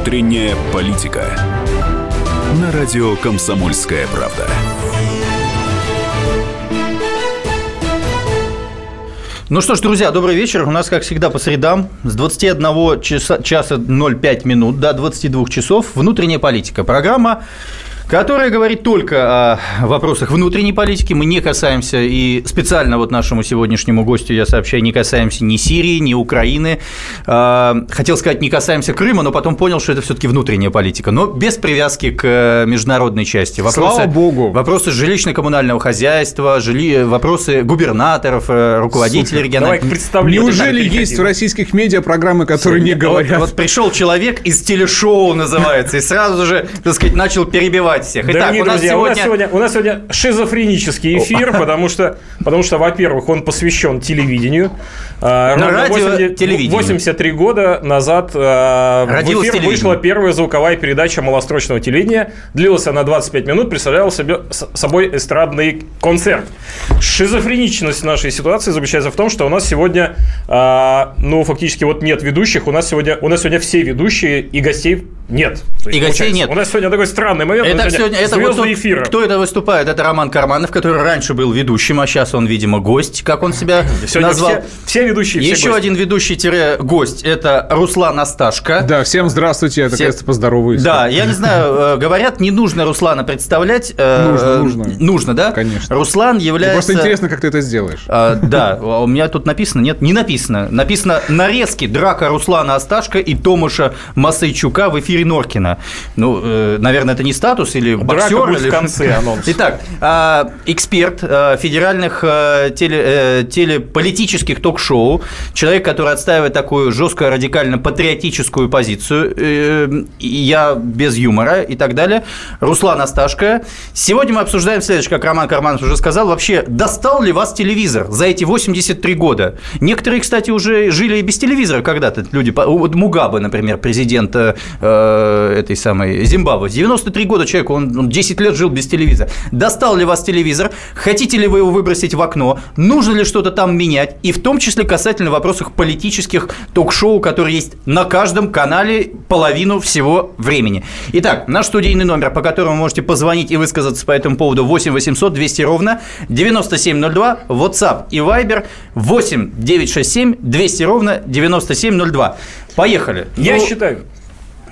Внутренняя политика. На радио Комсомольская правда. Ну что ж, друзья, добрый вечер. У нас, как всегда, по средам с 21 часа, часа 05 минут до 22 часов «Внутренняя политика». Программа которая говорит только о вопросах внутренней политики. Мы не касаемся, и специально вот нашему сегодняшнему гостю я сообщаю, не касаемся ни Сирии, ни Украины. А, хотел сказать, не касаемся Крыма, но потом понял, что это все-таки внутренняя политика, но без привязки к международной части. Вопросы, Слава Богу! Вопросы жилищно-коммунального хозяйства, жили, вопросы губернаторов, э, руководителей региональных. Неужели есть в российских медиа программы, которые не говорят? Вот, вот пришел человек из телешоу называется, и сразу же, так сказать, начал перебивать собрать всех. Итак, Дорогие у нас, друзья, сегодня... у, нас сегодня, у нас сегодня шизофренический эфир, потому что, потому что, во-первых, он посвящен телевидению. А, радио 80, 83 года назад а, Родилось в эфир вышла первая звуковая передача малострочного телевидения. Длилась она 25 минут, представляла себе, собой эстрадный концерт. Шизофреничность нашей ситуации заключается в том, что у нас сегодня, а, ну, фактически вот нет ведущих, у нас сегодня, у нас сегодня все ведущие и гостей нет. И гостей нет. У нас сегодня такой странный момент. Это сегодня, это вот тот, эфира. Кто это выступает? Это Роман Карманов, который раньше был ведущим, а сейчас он, видимо, гость, как он себя сегодня назвал. Все, все ведущие. Еще все один ведущий-гость – это Руслан Асташко. Да, всем здравствуйте, я Все... наконец-то поздороваюсь. Да, я не знаю, э, говорят, не нужно Руслана представлять. Э, нужно, нужно. Нужно, да? Конечно. Руслан является... Просто интересно, как ты это сделаешь. А, да, у меня тут написано, нет, не написано. Написано нарезки драка Руслана Асташко и Томаша Масайчука в эфире Норкина. Ну, э, наверное, это не статус или боксер. Драка будет или... в конце анонс. Итак, а, эксперт а, федеральных теле, э, телеполитических ток-шоу, человек, который отстаивает такую жесткую радикально-патриотическую позицию, э, я без юмора и так далее, Руслан Асташко. Сегодня мы обсуждаем следующее, как Роман Карманов уже сказал, вообще, достал ли вас телевизор за эти 83 года? Некоторые, кстати, уже жили и без телевизора когда-то, люди, вот Мугабе, например, президент этой самой Зимбабве. 93 года человеку, он, он 10 лет жил без телевизора. Достал ли вас телевизор? Хотите ли вы его выбросить в окно? Нужно ли что-то там менять? И в том числе касательно вопросов политических ток-шоу, которые есть на каждом канале половину всего времени. Итак, наш студийный номер, по которому вы можете позвонить и высказаться по этому поводу 8 800 200 ровно 9702, WhatsApp и Viber 8 967 200 ровно 9702. Поехали. Я ну, считаю,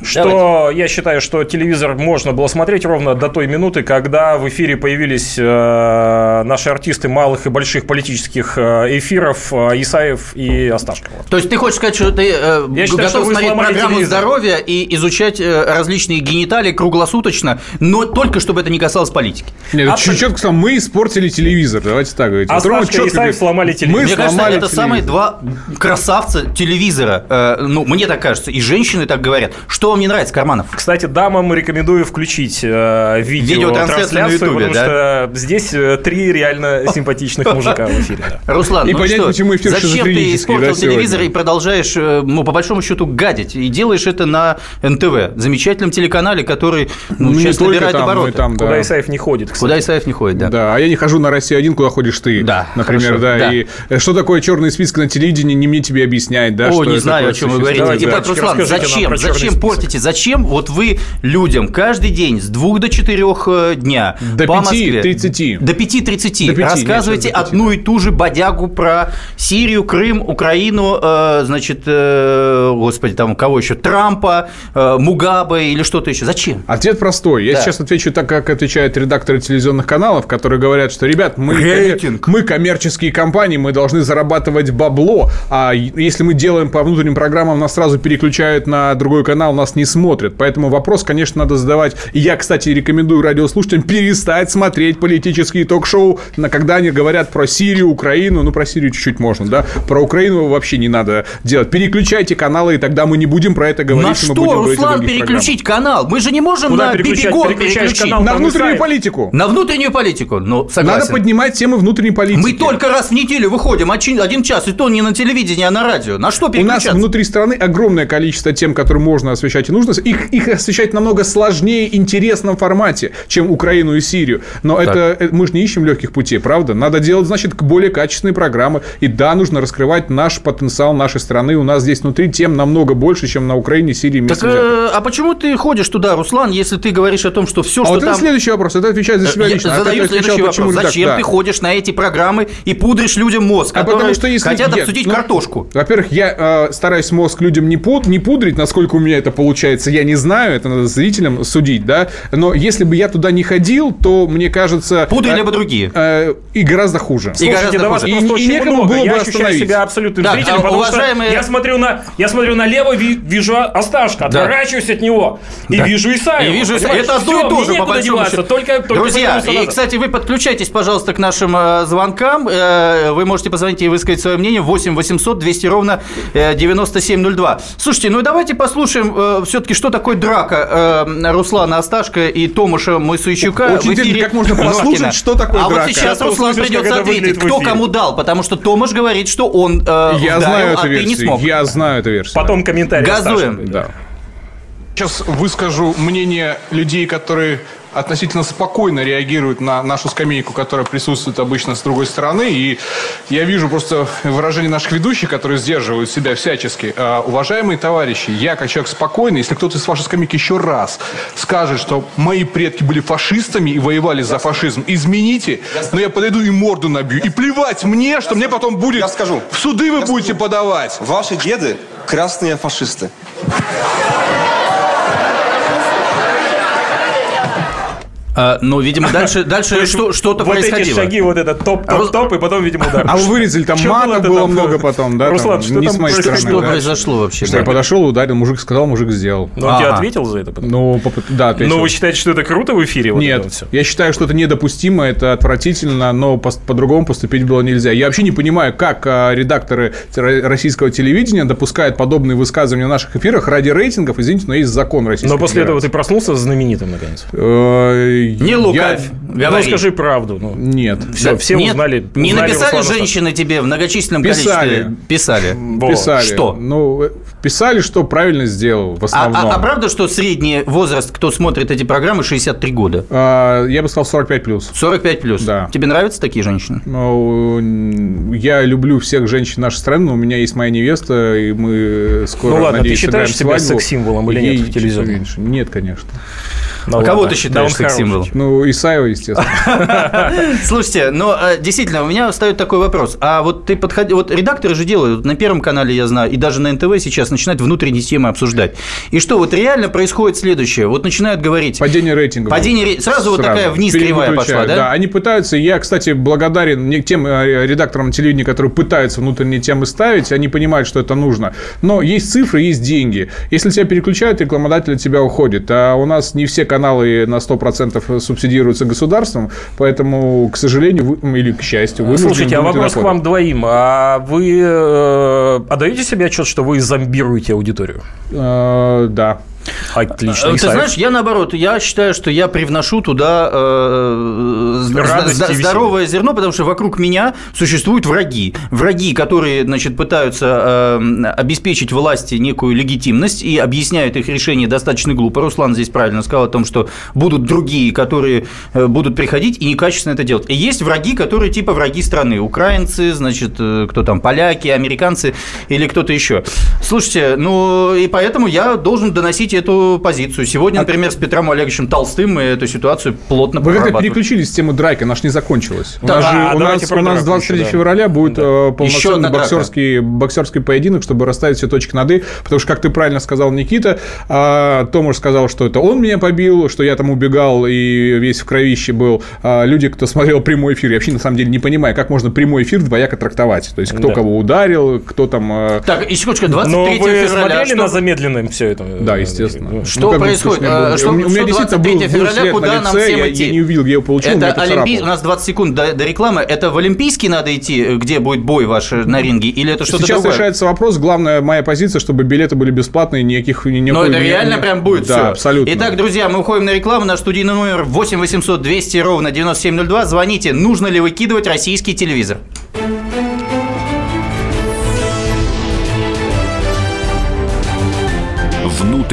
что Давайте. я считаю, что телевизор можно было смотреть ровно до той минуты, когда в эфире появились э, наши артисты малых и больших политических э, эфиров э, Исаев и Осташкова. То есть ты хочешь сказать, что ты э, я считаю, готов смотреть программу телевизор. здоровья и изучать э, различные гениталии круглосуточно, но только чтобы это не касалось политики? Нет, а четко сказал, мы испортили телевизор, давайте так говорить. Осташко и Исаев сломали телевизор. Мы мне кажется, это телевизор. самые два красавца телевизора. Э, ну, мне так кажется, и женщины так говорят. Что что вам не нравится, Карманов? Кстати, дамам рекомендую включить э, видео трансляцию на Ютубе, потому да? что здесь э, три реально симпатичных мужика в эфире. Руслан, и ну понять, что, почему эфир зачем ты испортил да, телевизор и продолжаешь, э, ну, по большому счету, гадить? И делаешь это на НТВ, замечательном телеканале, который ну, ну, сейчас набирает там, обороты. Там, да. Куда Исаев не ходит, кстати. Куда Исаев не ходит, да. Да, а я не хожу на Россию-1, куда ходишь ты, да, например, хорошо, да. да. И э, что такое черный список на телевидении, не мне тебе объяснять, да? О, не знаю, о чем вы говорите. Итак, Руслан, зачем, зачем портите, зачем вот вы людям каждый день с 2 до 4 э, дня до по 5, Москве, 30. до 5.30 рассказываете нет, одну и ту же бодягу про Сирию, Крым, Украину, э, значит, э, господи, там кого еще, Трампа, э, Мугабе или что-то еще. Зачем? Ответ простой. Я да. сейчас отвечу так, как отвечают редакторы телевизионных каналов, которые говорят, что, ребят, мы, коммер... мы коммерческие компании, мы должны зарабатывать бабло, а если мы делаем по внутренним программам, нас сразу переключают на другой канал, нас не смотрят. Поэтому вопрос, конечно, надо задавать. И я, кстати, рекомендую радиослушателям перестать смотреть политические ток-шоу, на когда они говорят про Сирию, Украину. Ну, про Сирию чуть-чуть можно, да? Про Украину вообще не надо делать. Переключайте каналы, и тогда мы не будем про это говорить. На что, Руслан, переключить канал? Мы же не можем Куда на Бибигон переключить. Канал, на внутреннюю сайт. политику. На внутреннюю политику, ну, согласен. Надо поднимать темы внутренней политики. Мы только раз в неделю выходим, один час, и то не на телевидении, а на радио. На что переключаться? У нас внутри страны огромное количество тем, которые можно освещать освещать и нужно. Их, их освещать намного сложнее, интересном формате, чем Украину и Сирию. Но это, э, мы же не ищем легких путей, правда? Надо делать, значит, более качественные программы. И да, нужно раскрывать наш потенциал нашей страны. У нас здесь внутри тем намного больше, чем на Украине, Сирии, так, э, А почему ты ходишь туда, Руслан, если ты говоришь о том, что все, а что вот там... это следующий вопрос. Это отвечает за себя Я лично. задаю а следующий отвечал, вопрос. Зачем так, ты да. ходишь на эти программы и пудришь людям мозг, а потому что если хотят я, обсудить ну, картошку? Во-первых, я э, стараюсь мозг людям не, пуд, не пудрить, насколько у меня это получается, я не знаю, это надо зрителям судить, да. Но если бы я туда не ходил, то мне кажется... Пудрили э, бы другие. Э, и гораздо хуже. И Слушайте, гораздо хуже. И, и, и некому много. было я бы ощущаю себя абсолютным так, зрителем, а, потому уважаемые... что я смотрю, на, я смотрю налево, вижу Осташка, да. отворачиваюсь от него, и да. вижу Исаева. И вижу Исаева. Это одно и то же, по большому счету. Только, только Друзья, и, кстати, вы подключайтесь, пожалуйста, к нашим э, звонкам. Э, вы можете позвонить и высказать свое мнение. 8 800 200 ровно э, 9702. Слушайте, ну давайте послушаем э, все-таки, что такое драка э, Руслана Асташка и Томаша Моисуйчука Очень интересно, как можно послушать, что такое а драка. А вот сейчас Руслан придется ответить, кто кому дал, потому что Томаш говорит, что он э, Я вдарил, знаю а эту ты не смог. Я знаю эту версию. Потом комментарий. Газуем. Да. Сейчас выскажу мнение людей, которые относительно спокойно реагируют на нашу скамейку, которая присутствует обычно с другой стороны. И я вижу просто выражение наших ведущих, которые сдерживают себя всячески. А, уважаемые товарищи, я как человек спокойный, если кто-то из вашей скамейки еще раз скажет, что мои предки были фашистами и воевали за фашизм, измените, но я подойду и морду набью. И плевать мне, что мне потом будет... Я скажу. В суды вы я будете скажу. подавать. Ваши деды красные фашисты. А, ну, видимо, дальше, дальше что, что-то вот происходило. эти шаги, вот это топ-топ-топ, и потом, видимо, удар. А вы вырезали, там Что мата было, было много потом, да? Руслан, там, что не там с моей стороны, Что да? произошло вообще? Что я подошел, ударил, мужик сказал, мужик сделал. Но он тебе ответил за это? потом? Ну, поп- да, ответил. Но вы считаете, что это круто в эфире? вот Нет, вот я считаю, что это недопустимо, это отвратительно, но пос- по-другому поступить было нельзя. Я вообще не понимаю, как а, редакторы российского телевидения допускают подобные высказывания в наших эфирах ради рейтингов. Извините, но есть закон Российской Но после этого ты проснулся знаменитым, наконец. Не я- лукавь, Ну, говори. скажи правду. ну. Нет. Все, все Нет, узнали. Не узнали написали Руслана женщины тебе в многочисленном Писали. количестве? Писали. Во. Писали. Что? Ну, э, писали, что правильно сделал в А, основном. а- а правда, что средний возраст, кто смотрит эти программы, 63 года? А, я бы сказал 45 плюс. 45 плюс. Да. Тебе нравятся такие женщины? Ну, я люблю всех женщин нашей страны, но у меня есть моя невеста, и мы скоро, Ну ладно, ты надеюсь, считаешь сыграем себя секс-символом или Ей нет в поменьше. Нет, конечно. Ну а кого ты считаешь секс-символом? Ну, Исаева, естественно. Слушайте, но э, действительно, у меня встает такой вопрос. А вот ты подходи, вот редакторы же делают, на Первом канале я знаю, и даже на НТВ сейчас начинают внутренние темы обсуждать. И что, вот реально происходит следующее. Вот начинают говорить... Падение рейтинга. Падение ре- сразу вот такая вниз кривая пошла, да? Да, они пытаются, я, кстати, благодарен тем э, редакторам телевидения, которые пытаются внутренние темы ставить, они понимают, что это нужно. Но есть цифры, есть деньги. Если тебя переключают, рекламодатель от тебя уходит. А у нас не все каналы на 100% субсидируются государством, поэтому, к сожалению, вы- или к счастью, вы Слушайте, а вопрос к вам двоим. А вы э, отдаете себе отчет, что вы зомбируете аудиторию? Да. Отлично. Э, Ты Исаев? знаешь, я наоборот, я считаю, что я привношу туда э, веселье. здоровое зерно, потому что вокруг меня существуют враги. Враги, которые, значит, пытаются э, обеспечить власти некую легитимность и объясняют их решение достаточно глупо. Руслан здесь правильно сказал о том, что будут другие, которые э, будут приходить и некачественно это делать. И есть враги, которые типа враги страны. Украинцы, значит, э, кто там, поляки, американцы или кто-то еще. Слушайте, ну и поэтому я должен доносить эту позицию. Сегодня, например, с Петром Олеговичем Толстым мы эту ситуацию плотно Вы как-то переключились с темы драки, она ж не закончилась. У Да, нас же а, у нас, у нас драку 23 еще, да. февраля будет э, Еще полноценный боксерский, боксерский поединок, чтобы расставить все точки над «и», потому что, как ты правильно сказал, Никита, а, Томаш сказал, что это он меня побил, что я там убегал и весь в кровище был. А люди, кто смотрел прямой эфир, я вообще на самом деле не понимаю, как можно прямой эфир двояко трактовать. То есть, кто Да. кого ударил, кто там... э, Так, и секундочку, Но 23 вы февраля. смотрели что- на замедленном все это? Да, естественно. Что Ну, бы, происходит? Э, что- у меня- что действительно 23 был, февраля, куда на нам всем я, идти? я не увидел, я его получил, Это меня это Олимпий... царапало. У нас 20 секунд до, до рекламы. Это в Олимпийский надо идти, где будет бой ваш на ринге, или это что-то Сейчас другое? решается вопрос. Главная моя позиция, чтобы билеты были бесплатные, никаких... Но никакой- это ни- реально ни- прям будет Да, все. абсолютно. Итак, друзья, мы уходим на рекламу. Наш студийный номер 8 800 200 ровно 9702. Звоните. Нужно ли выкидывать российский телевизор?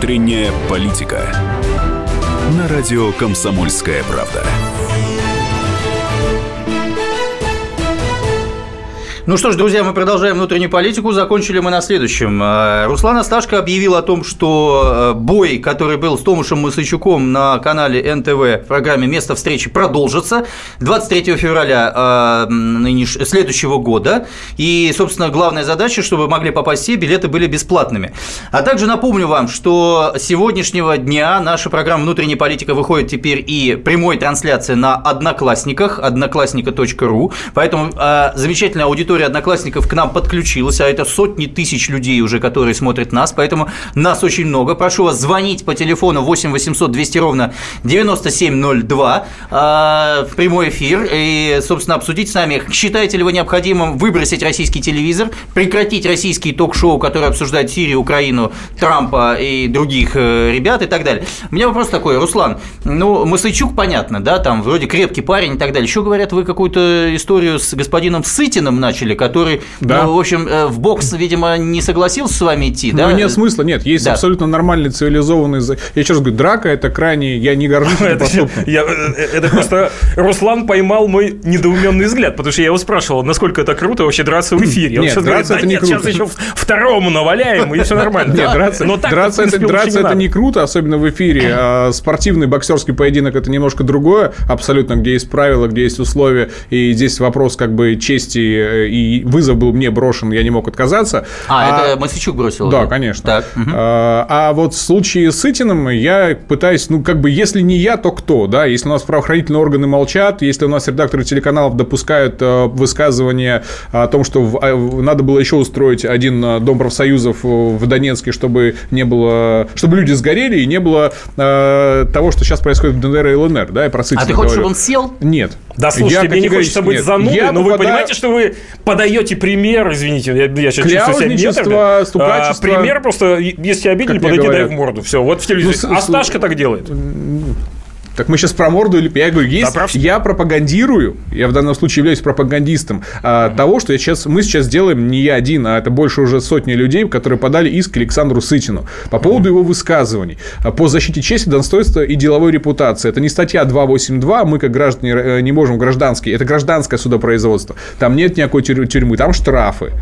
Внутренняя политика. На радио «Комсомольская правда». Ну что ж, друзья, мы продолжаем внутреннюю политику. Закончили мы на следующем. Э, Руслан Асташко объявил о том, что э, бой, который был с Томушем Мысычуком на канале НТВ в программе «Место встречи» продолжится 23 февраля э, следующего года. И, собственно, главная задача, чтобы могли попасть все, билеты были бесплатными. А также напомню вам, что с сегодняшнего дня наша программа «Внутренняя политика» выходит теперь и прямой трансляции на Одноклассниках, одноклассника.ру. Поэтому замечательная аудитория аудитория одноклассников к нам подключилась, а это сотни тысяч людей уже, которые смотрят нас, поэтому нас очень много. Прошу вас звонить по телефону 8 800 200 ровно 9702 э, в прямой эфир и, собственно, обсудить с нами, считаете ли вы необходимым выбросить российский телевизор, прекратить российские ток-шоу, которые обсуждают Сирию, Украину, Трампа и других э, ребят и так далее. У меня вопрос такой, Руслан, ну, Масычук, понятно, да, там вроде крепкий парень и так далее. Еще говорят, вы какую-то историю с господином Сытиным начали начали, который, да. ну, в общем, э, в бокс, видимо, не согласился с вами идти, да? Ну, нет смысла, нет. Есть да. абсолютно нормальный, цивилизованный... Я еще раз говорю, драка – это крайне... Я не горжусь этим поступком. Э, это просто Руслан поймал мой недоуменный взгляд, потому что я его спрашивал, насколько это круто вообще драться в эфире. Нет, драться это не круто. Сейчас еще второму наваляем, и все нормально. Нет, драться это не круто, особенно в эфире. А спортивный боксерский поединок – это немножко другое, абсолютно, где есть правила, где есть условия, и здесь вопрос как бы чести э, и вызов был мне брошен, я не мог отказаться. А, а это Масичук бросил? Да, конечно. Так. А, а вот в случае с Итиным я пытаюсь, ну, как бы, если не я, то кто, да? Если у нас правоохранительные органы молчат, если у нас редакторы телеканалов допускают э, высказывания о том, что а, надо было еще устроить один э, дом профсоюзов в Донецке, чтобы не было, чтобы люди сгорели и не было э, того, что сейчас происходит в ДНР и ЛНР, да, я про Сытина А ты хочешь, говорю. чтобы он сел? Нет. Да, слушайте, я мне не хочется быть занудой, я но попадаю... вы понимаете, что вы подаете пример, извините, я, я сейчас чувствую себя метрами. А, пример просто, если обидели, подойди дай в морду. Все, вот в телевизоре. Ну, а Сташка так делает. Так мы сейчас про морду или я говорю, есть, да, я пропагандирую, я в данном случае являюсь пропагандистом а, того, что я сейчас, мы сейчас делаем не я один, а это больше уже сотни людей, которые подали иск Александру Сытину по поводу его высказываний а, по защите чести, достоинства и деловой репутации. Это не статья 282, мы как граждане э, не можем гражданский, это гражданское судопроизводство. Там нет никакой тюрьмы, там штрафы.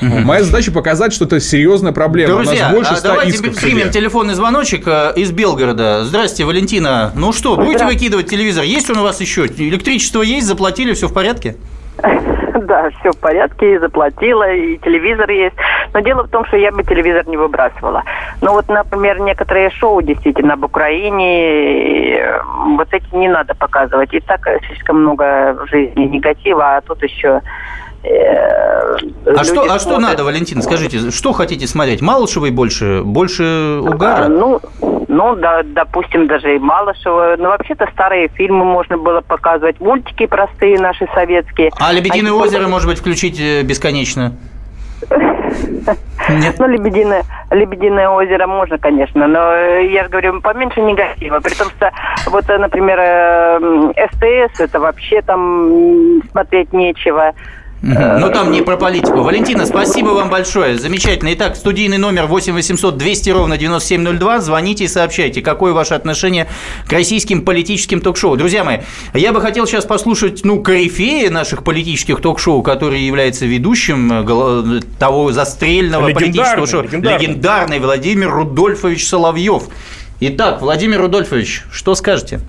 Угу. Моя задача показать, что это серьезная проблема. Друзья, У нас больше а давайте примем телефонный звоночек э, из Белгорода. Здрасте, Валентина. Ну что, будете выкидывать телевизор? Есть он у вас еще? Электричество есть? Заплатили? Все в порядке? Да, все в порядке, и заплатила, и телевизор есть. Но дело в том, что я бы телевизор не выбрасывала. Но вот, например, некоторые шоу действительно об Украине, э, вот эти не надо показывать. И так слишком много в жизни негатива, а тут еще а что, а что надо, Валентин, скажите, что хотите смотреть? Малышевой больше? Больше угара? А, ну, ну, да, допустим, даже и Малышева. Но вообще-то старые фильмы можно было показывать, мультики простые наши советские. А «Лебединое а озеро», может быть, включить э, бесконечно? Нет. Ну, Лебединое, Лебединое озеро можно, конечно, но э, я же говорю, поменьше негатива. При том, что вот, например, СТС, это вообще там смотреть нечего. Ну, там не про политику. Валентина, спасибо вам большое. Замечательно. Итак, студийный номер 8 800 200 ровно 9702. Звоните и сообщайте, какое ваше отношение к российским политическим ток-шоу. Друзья мои, я бы хотел сейчас послушать, ну, корифея наших политических ток-шоу, который является ведущим э, того застрельного политического шоу. Легендарный. легендарный Владимир Рудольфович Соловьев. Итак, Владимир Рудольфович, что скажете?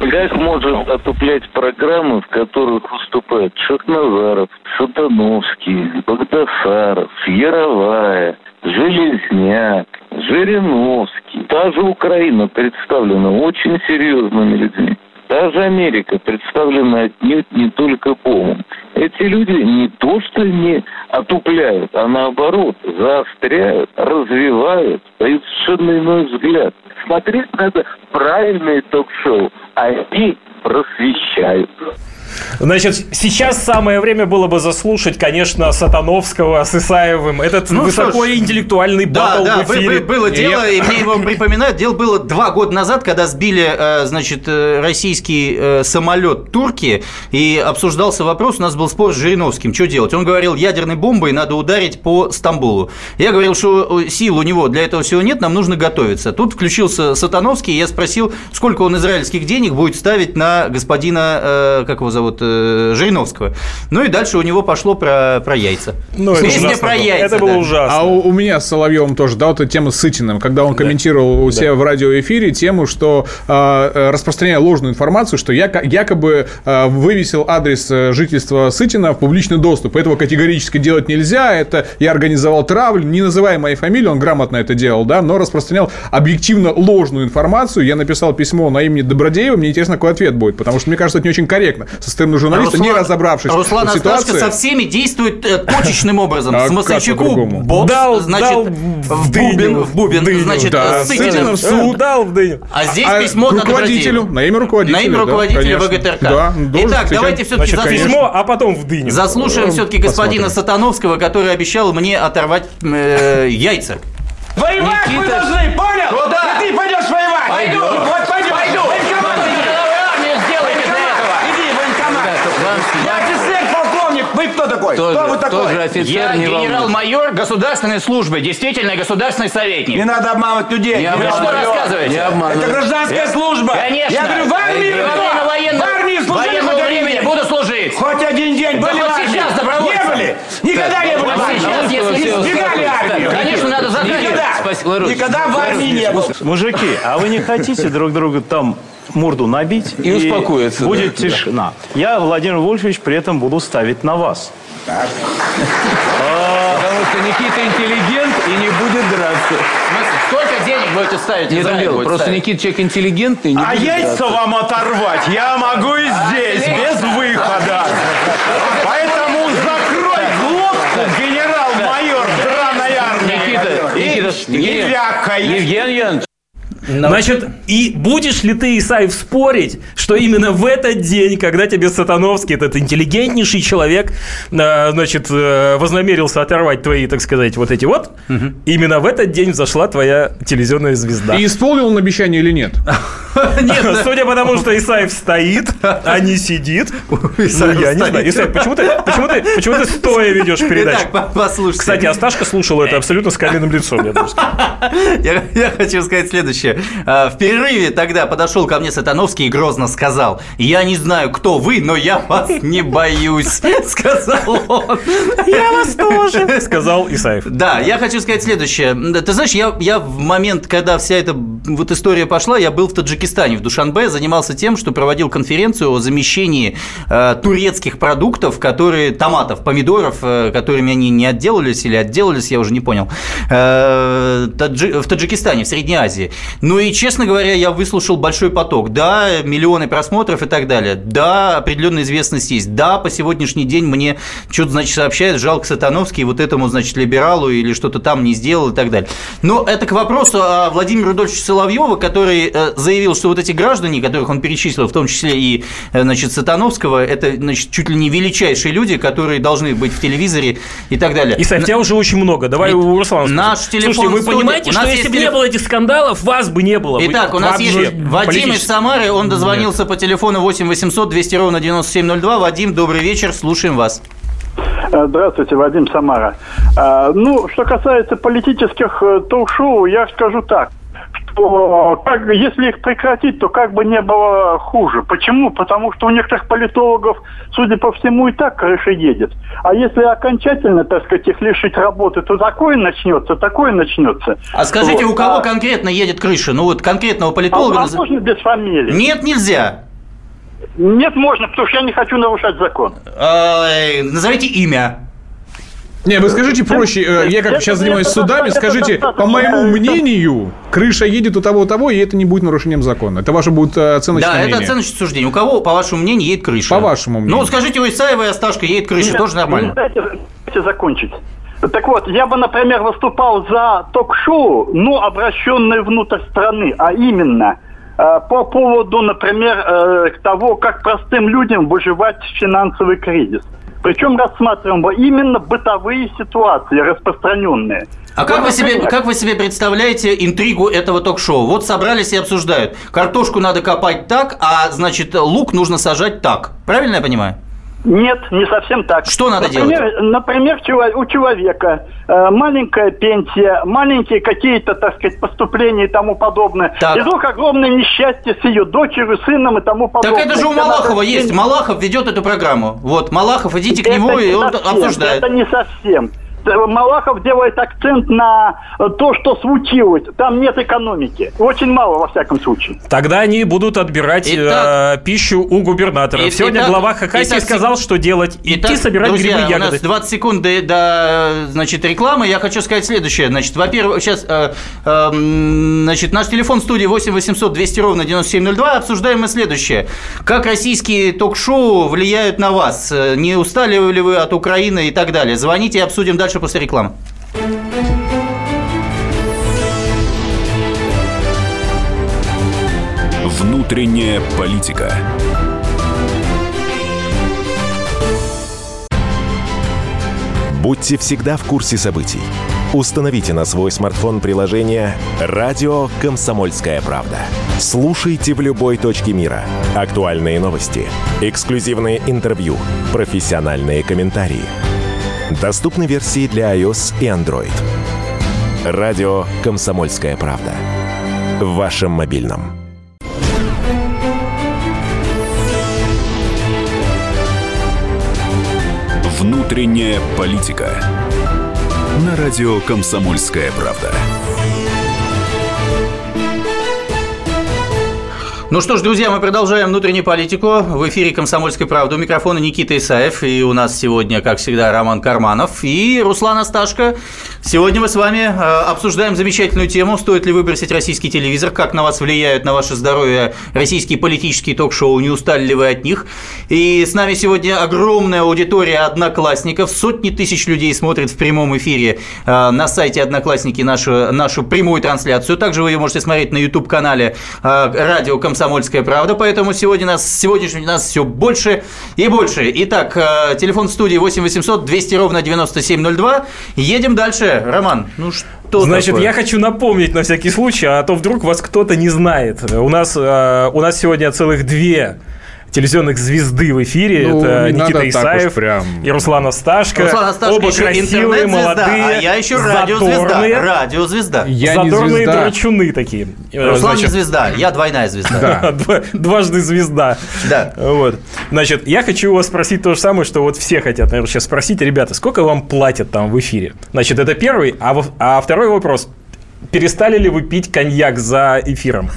Как можно отуплять программы, в которых выступают Шахназаров, Сатановский, Богдасаров, Яровая, Железняк, Жириновский. Та же Украина представлена очень серьезными людьми. Даже Америка представлена отнюдь не только Богом. Эти люди не то что не отупляют, а наоборот заостряют, развивают, дают совершенно иной взгляд. Смотреть надо правильные ток-шоу, они просвещают. Значит, сейчас самое время было бы заслушать, конечно, Сатановского с Исаевым. Этот ну, высокоинтеллектуальный батл да, в эфире. было дело, и мне его припоминают. Дело было два года назад, когда сбили, э, значит, э, российский э, самолет турки, и обсуждался вопрос, у нас был спор с Жириновским, что делать. Он говорил, ядерной бомбой надо ударить по Стамбулу. Я говорил, что сил у него для этого всего нет, нам нужно готовиться. Тут включился Сатановский, и я спросил, сколько он израильских денег будет ставить на господина, как его зовут, зовут, э, Жириновского. Ну и дальше у него пошло про, про яйца. Ну, Песня про яйца. Это было да. ужасно. А у, у меня с Соловьевым тоже, да, вот эта тема с Сытиным, когда он да. комментировал у себя да. в радиоэфире тему, что э, распространяя ложную информацию, что я, якобы э, вывесил адрес э, жительства Сытина в публичный доступ. Этого категорически делать нельзя. Это я организовал травлю, не называя моей фамилии, он грамотно это делал, да, но распространял объективно ложную информацию. Я написал письмо на имени Добродеева, мне интересно, какой ответ будет, потому что мне кажется, это не очень корректно со стороны журналиста, Руслан, не разобравшись Руслан в ситуации. со всеми действует э, точечным образом. А с Москвичаку бокс, дал, значит, дал в бубен, в бубен, дыню, значит, да. Сытина в суд. Дал в дыню. А здесь а, письмо на руководителю, на имя руководителя. На имя руководителя да, ВГТРК. Да, Итак, давайте все-таки письмо, а потом в дыню. Заслушаем все-таки господина Сатановского, который обещал мне оторвать э, яйца. Воевать Никита... мы должны, понял? Куда? И ты пойдешь воевать. Пойду. Вот пойдешь. Пойду. Вы кто такой? Тоже, кто вы такой? Тоже офицер, Я генерал-майор государственной службы, действительно государственный советник. Не надо обманывать людей. Не вы что рассказываете? Не. Это гражданская Я... служба. Конечно. Я говорю, в армии во время военного, в армии служили хоть времени день. буду служить. Хоть один день были в армии. сейчас добровольцы. Не были. Никогда так, не были в армии. Сейчас, если избегали армию. Конечно, надо. Никогда. В армии не был. Мужики, а вы не хотите друг друга там морду набить и, и успокоиться. Будет да. тишина. Я, Владимир Вольфович, при этом буду ставить на вас. Так. Потому что Никита интеллигент и не будет драться. Сколько денег будете ставить? Не дело. Просто ставить. Никита человек интеллигентный. Не а яйца драться. вам оторвать я могу и здесь, без выхода. Поэтому закрой глотку, генерал-майор драной армии. Никита, Никита, Евгений Янович, но... Значит, и будешь ли ты, Исаев, спорить, что именно в этот день, когда тебе Сатановский, этот интеллигентнейший человек, э, значит, э, вознамерился оторвать твои, так сказать, вот эти вот, угу. именно в этот день взошла твоя телевизионная звезда. И исполнил он обещание или нет? Нет, судя по тому, что Исаев стоит, а не сидит. Ну, я не знаю. Исаев, почему ты, почему ты, почему ты стоя ведешь передачу? послушайте. Кстати, Асташка слушала это абсолютно с каменным лицом, я Я хочу сказать следующее. А, в перерыве тогда подошел ко мне Сатановский и грозно сказал, я не знаю, кто вы, но я вас не боюсь, сказал он. Я вас тоже, сказал Исаев. Да, я хочу сказать следующее. Ты знаешь, я, я в момент, когда вся эта вот история пошла, я был в Таджикистане, в Душанбе, занимался тем, что проводил конференцию о замещении э, турецких продуктов, которые, томатов, помидоров, э, которыми они не отделались или отделались, я уже не понял, э, в Таджикистане, в Средней Азии. Ну и, честно говоря, я выслушал большой поток. Да, миллионы просмотров и так далее. Да, определенная известность есть. Да, по сегодняшний день мне что-то, значит, сообщает, жалко Сатановский, вот этому, значит, либералу или что-то там не сделал и так далее. Но это к вопросу о Владимире Рудольфовиче Соловьева, который э, заявил, что вот эти граждане, которых он перечислил, в том числе и, э, значит, Сатановского, это, значит, чуть ли не величайшие люди, которые должны быть в телевизоре и так далее. И, Исаев, тебя уже очень много. Давай у Руслана Наш телефон Слушайте, вы понимаете, что если бы не было этих скандалов, вас бы не было. Итак, у нас есть Вадим из Самары, он дозвонился по телефону 8 800 200 ровно 9702. Вадим, добрый вечер, слушаем вас. Э, здравствуйте, Вадим Самара. Э, ну, что касается политических э, ток-шоу, я скажу так что как, если их прекратить, то как бы не было хуже. Почему? Потому что у некоторых политологов, судя по всему, и так крыша едет. А если окончательно, так сказать, их лишить работы, то такое начнется, такое начнется. А скажите, вот. у кого а... конкретно едет крыша? Ну вот конкретного политолога... А, а можно без фамилии? Нет, нельзя. Нет, можно, потому что я не хочу нарушать закон. А, назовите имя. Не, вы скажите проще, э, я как сейчас занимаюсь судами, скажите, по моему мнению, крыша едет у того, у того, и это не будет нарушением закона. Это ваше будет э, оценочное да, мнение. Да, это оценочное суждение. У кого, по вашему мнению, едет крыша? По вашему мнению. Ну, скажите, у Исаева и Осташка едет крыша, тоже нормально. закончить. Так вот, я бы, например, выступал за ток-шоу, но обращенное внутрь страны, а именно э, по поводу, например, того, как простым людям выживать в финансовый кризис. Причем рассматриваем именно бытовые ситуации, распространенные. А как вы, себе, как вы себе представляете интригу этого ток-шоу? Вот собрались и обсуждают. Картошку надо копать так, а значит лук нужно сажать так. Правильно я понимаю? Нет, не совсем так. Что надо например, делать? Например, у человека э, маленькая пенсия, маленькие какие-то, так сказать, поступления и тому подобное. Так. И вдруг огромное несчастье с ее дочерью, сыном и тому подобное. Так это же у Малахова есть. Малахов ведет эту программу. Вот, Малахов, идите к это нему, и он совсем, обсуждает. Это не совсем. Малахов делает акцент на то, что случилось. Там нет экономики. Очень мало, во всяком случае. Тогда они будут отбирать итак, э, пищу у губернатора. И, Сегодня итак, глава Хакасии итак, сказал, что делать. Идти собирать друзья, грибы ягоды. у нас 20 секунд до, до значит, рекламы. Я хочу сказать следующее. Значит, во-первых, сейчас э, э, значит, наш телефон в студии 8 800 200 ровно 9702. Обсуждаем мы следующее. Как российские ток-шоу влияют на вас? Не устали ли вы от Украины и так далее? Звоните и обсудим дальше дальше после рекламы. Внутренняя политика. Будьте всегда в курсе событий. Установите на свой смартфон приложение «Радио Комсомольская правда». Слушайте в любой точке мира. Актуальные новости, эксклюзивные интервью, профессиональные комментарии – Доступны версии для iOS и Android. Радио «Комсомольская правда». В вашем мобильном. Внутренняя политика. На радио «Комсомольская правда». Ну что ж, друзья, мы продолжаем внутреннюю политику. В эфире «Комсомольской правды». У микрофона Никита Исаев. И у нас сегодня, как всегда, Роман Карманов и Руслан Асташко. Сегодня мы с вами э, обсуждаем замечательную тему, стоит ли выбросить российский телевизор, как на вас влияют на ваше здоровье российские политические ток-шоу, не устали ли вы от них. И с нами сегодня огромная аудитория одноклассников, сотни тысяч людей смотрят в прямом эфире э, на сайте Одноклассники нашу, нашу прямую трансляцию. Также вы ее можете смотреть на YouTube-канале э, радио «Комсомольская «Комсомольская правда», поэтому сегодня нас, сегодняшний нас все больше и больше. Итак, телефон в студии 8 800 200 ровно 9702. Едем дальше. Роман, ну что Значит, такое? я хочу напомнить на всякий случай, а то вдруг вас кто-то не знает. У нас, э, у нас сегодня целых две телевизионных звезды в эфире. Ну, это Никита Исаев прям... и Руслан Асташко. Руслан Асташко Оба еще красивые, молодые, а я еще радиозвезда. Радиозвезда. Я задорные звезда. дурачуны такие. Руслан Значит... не звезда, я двойная звезда. Да. Дважды звезда. Да. Вот. Значит, я хочу вас спросить то же самое, что вот все хотят, наверное, сейчас спросить. Ребята, сколько вам платят там в эфире? Значит, это первый. А, а второй вопрос. Перестали ли вы пить коньяк за эфиром?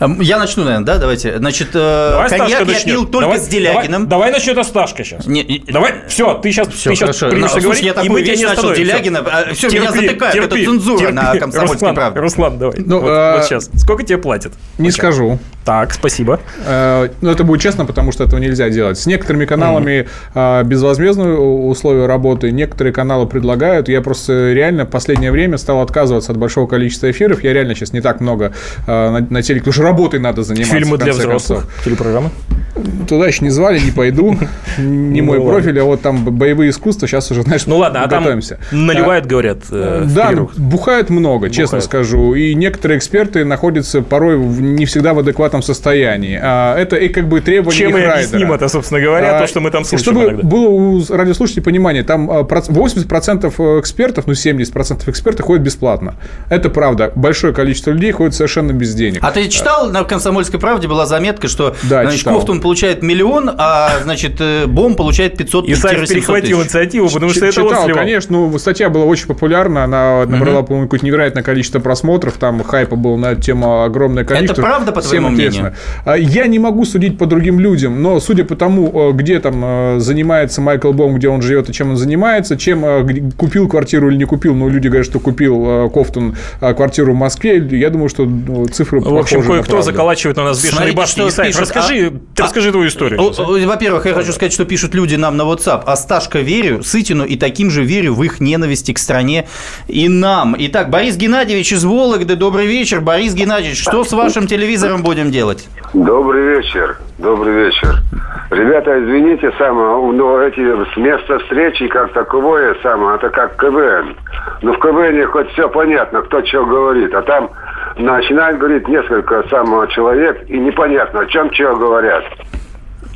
Эм, я начну, наверное, да? Давайте. Значит, э, давай коньяк я пил только давай, с Делягиным. Давай, давай начнет Осташка сейчас. Не, давай, все, ты сейчас, все, ты сейчас принялся ну, говорить, я и мы тебя не начал Делягина. Все, все терпи, меня затыкает. Терпи, это цензура терпи. на комсомольской правде. Руслан, давай. Ну, вот, э, вот сейчас. Сколько тебе платят? Не вот скажу. Так, спасибо. Э, ну, это будет честно, потому что этого нельзя делать. С некоторыми каналами mm. э, безвозмездные условия работы, некоторые каналы предлагают. Я просто реально в последнее время стал отказываться от большого количества эфиров. Я реально сейчас не так много э, на, на телеке, потому что работой надо заниматься Фильмы для взрослых, концов. телепрограммы? Туда еще не звали, не пойду. Не мой ну профиль, а вот там боевые искусства сейчас уже, знаешь, Ну ладно, а там наливают, говорят, э, Да, бухают много, честно скажу. И некоторые эксперты находятся порой не всегда в адекватном состоянии. А это и как бы требование Чем и объясним это, собственно говоря, то, что мы там слышим Чтобы было у радиослушателей понимание, там 80% а, экспертов, ну 70% экспертов ходят бесплатно. Это правда. Большое количество людей ходит совершенно без денег. А ты читал на «Комсомольской правде» была заметка, что да, получает миллион, а значит э, Бом получает 500 тысяч. Исаев перехватил инициативу, потому что это он конечно. Ну, статья была очень популярна, она набрала, по-моему, какое-то невероятное количество просмотров, там хайпа было на эту тему огромное количество. Это правда, по твоему мнению? А, я не могу судить по другим людям, но судя по тому, э, где там э, занимается Майкл Бом, где он живет и чем он занимается, чем купил квартиру или не купил, ну, люди говорят, что купил Кофтун квартиру в Москве, я думаю, что ну, цифры В общем, кое-кто заколачивает на нас бешеные башни. Исаев, расскажи, а, расскажи твою историю. Во-первых, я хочу сказать, что пишут люди нам на WhatsApp. Осташко верю, Сытину и таким же верю в их ненависти к стране и нам. Итак, Борис Геннадьевич из Вологды, добрый вечер. Борис Геннадьевич, что с вашим телевизором будем делать? Добрый вечер, добрый вечер. Ребята, извините, само, но эти с места встречи как таковое само, это как КВН. Ну, в КВН хоть все понятно, кто что говорит, а там начинает говорить несколько самого человек, и непонятно, о чем что говорят.